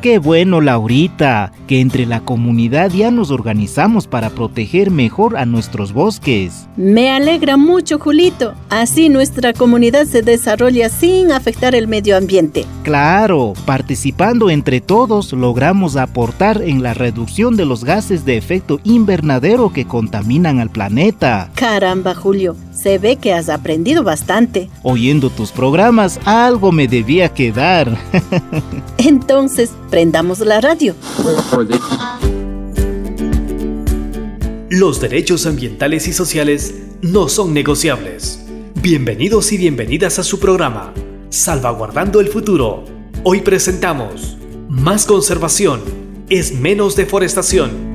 Qué bueno, Laurita, que entre la comunidad ya nos organizamos para proteger mejor a nuestros bosques. Me alegra mucho, Julito. Así nuestra comunidad se desarrolla sin afectar el medio ambiente. Claro, participando entre todos logramos aportar en la reducción de los gases de efecto invernadero que contaminan al planeta. Caramba, Julio, se ve que has aprendido bastante. Oyendo tus programas, algo me debía quedar. Entonces, prendamos la radio. Los derechos ambientales y sociales no son negociables. Bienvenidos y bienvenidas a su programa, Salvaguardando el Futuro. Hoy presentamos Más conservación es menos deforestación.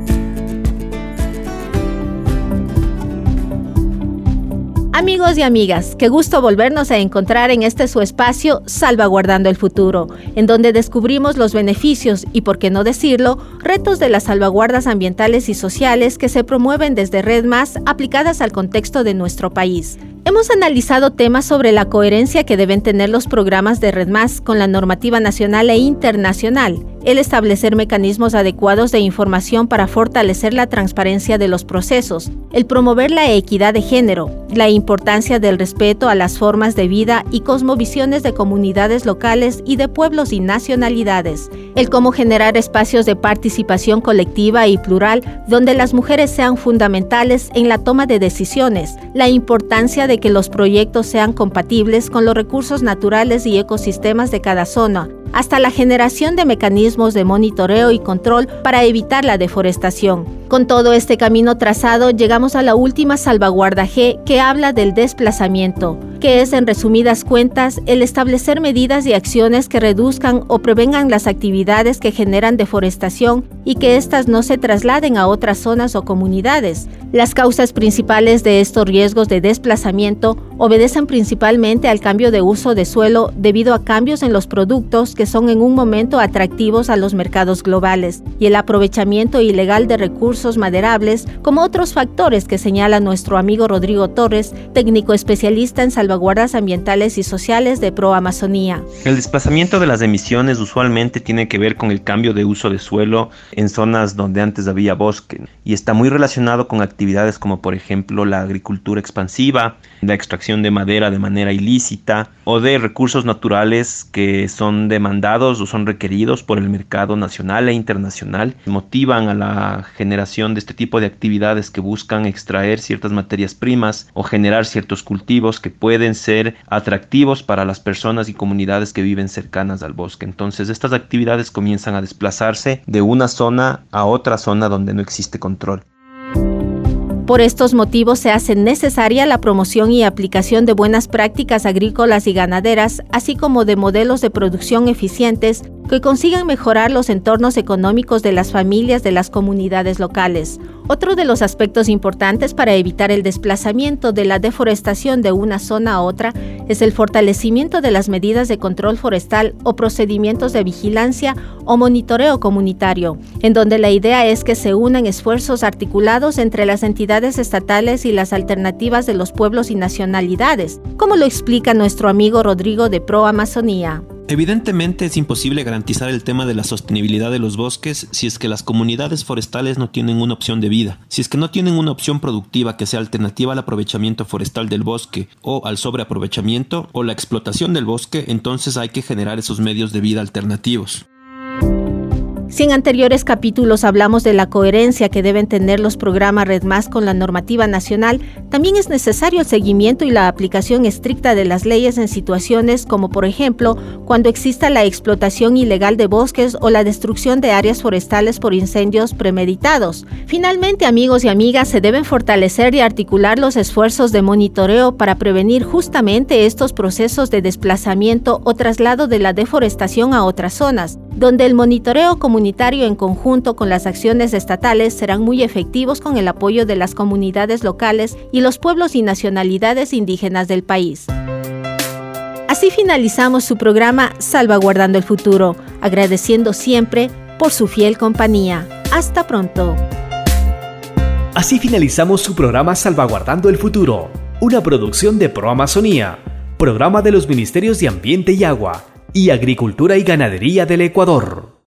Y amigas, qué gusto volvernos a encontrar en este su espacio Salvaguardando el Futuro, en donde descubrimos los beneficios y, por qué no decirlo, retos de las salvaguardas ambientales y sociales que se promueven desde Red Más aplicadas al contexto de nuestro país. Hemos analizado temas sobre la coherencia que deben tener los programas de Red Más con la normativa nacional e internacional, el establecer mecanismos adecuados de información para fortalecer la transparencia de los procesos, el promover la equidad de género, la importancia del respeto a las formas de vida y cosmovisiones de comunidades locales y de pueblos y nacionalidades, el cómo generar espacios de participación colectiva y plural donde las mujeres sean fundamentales en la toma de decisiones, la importancia de que los proyectos sean compatibles con los recursos naturales y ecosistemas de cada zona, hasta la generación de mecanismos de monitoreo y control para evitar la deforestación. Con todo este camino trazado, llegamos a la última salvaguarda G que habla del desplazamiento, que es en resumidas cuentas el establecer medidas y acciones que reduzcan o prevengan las actividades que generan deforestación y que éstas no se trasladen a otras zonas o comunidades. Las causas principales de estos riesgos de desplazamiento obedecen principalmente al cambio de uso de suelo debido a cambios en los productos que son en un momento atractivos a los mercados globales y el aprovechamiento ilegal de recursos maderables, como otros factores que señala nuestro amigo Rodrigo Torres, técnico especialista en salvaguardas ambientales y sociales de Pro Amazonía. El desplazamiento de las emisiones usualmente tiene que ver con el cambio de uso de suelo en zonas donde antes había bosque y está muy relacionado con actividades como por ejemplo la agricultura expansiva, la extracción de madera de manera ilícita o de recursos naturales que son de demandados o son requeridos por el mercado nacional e internacional, motivan a la generación de este tipo de actividades que buscan extraer ciertas materias primas o generar ciertos cultivos que pueden ser atractivos para las personas y comunidades que viven cercanas al bosque. Entonces estas actividades comienzan a desplazarse de una zona a otra zona donde no existe control. Por estos motivos se hace necesaria la promoción y aplicación de buenas prácticas agrícolas y ganaderas, así como de modelos de producción eficientes que consigan mejorar los entornos económicos de las familias de las comunidades locales. Otro de los aspectos importantes para evitar el desplazamiento de la deforestación de una zona a otra es el fortalecimiento de las medidas de control forestal o procedimientos de vigilancia o monitoreo comunitario, en donde la idea es que se unan esfuerzos articulados entre las entidades estatales y las alternativas de los pueblos y nacionalidades, como lo explica nuestro amigo Rodrigo de Pro Amazonía. Evidentemente es imposible garantizar el tema de la sostenibilidad de los bosques si es que las comunidades forestales no tienen una opción de vida, si es que no tienen una opción productiva que sea alternativa al aprovechamiento forestal del bosque o al sobreaprovechamiento o la explotación del bosque, entonces hay que generar esos medios de vida alternativos. Si en anteriores capítulos hablamos de la coherencia que deben tener los programas Red Más con la normativa nacional, también es necesario el seguimiento y la aplicación estricta de las leyes en situaciones como por ejemplo cuando exista la explotación ilegal de bosques o la destrucción de áreas forestales por incendios premeditados. Finalmente, amigos y amigas, se deben fortalecer y articular los esfuerzos de monitoreo para prevenir justamente estos procesos de desplazamiento o traslado de la deforestación a otras zonas, donde el monitoreo comunitario en conjunto con las acciones estatales serán muy efectivos con el apoyo de las comunidades locales y los pueblos y nacionalidades indígenas del país. Así finalizamos su programa Salvaguardando el Futuro, agradeciendo siempre por su fiel compañía. Hasta pronto. Así finalizamos su programa Salvaguardando el Futuro, una producción de Pro Amazonía, programa de los Ministerios de Ambiente y Agua y Agricultura y Ganadería del Ecuador.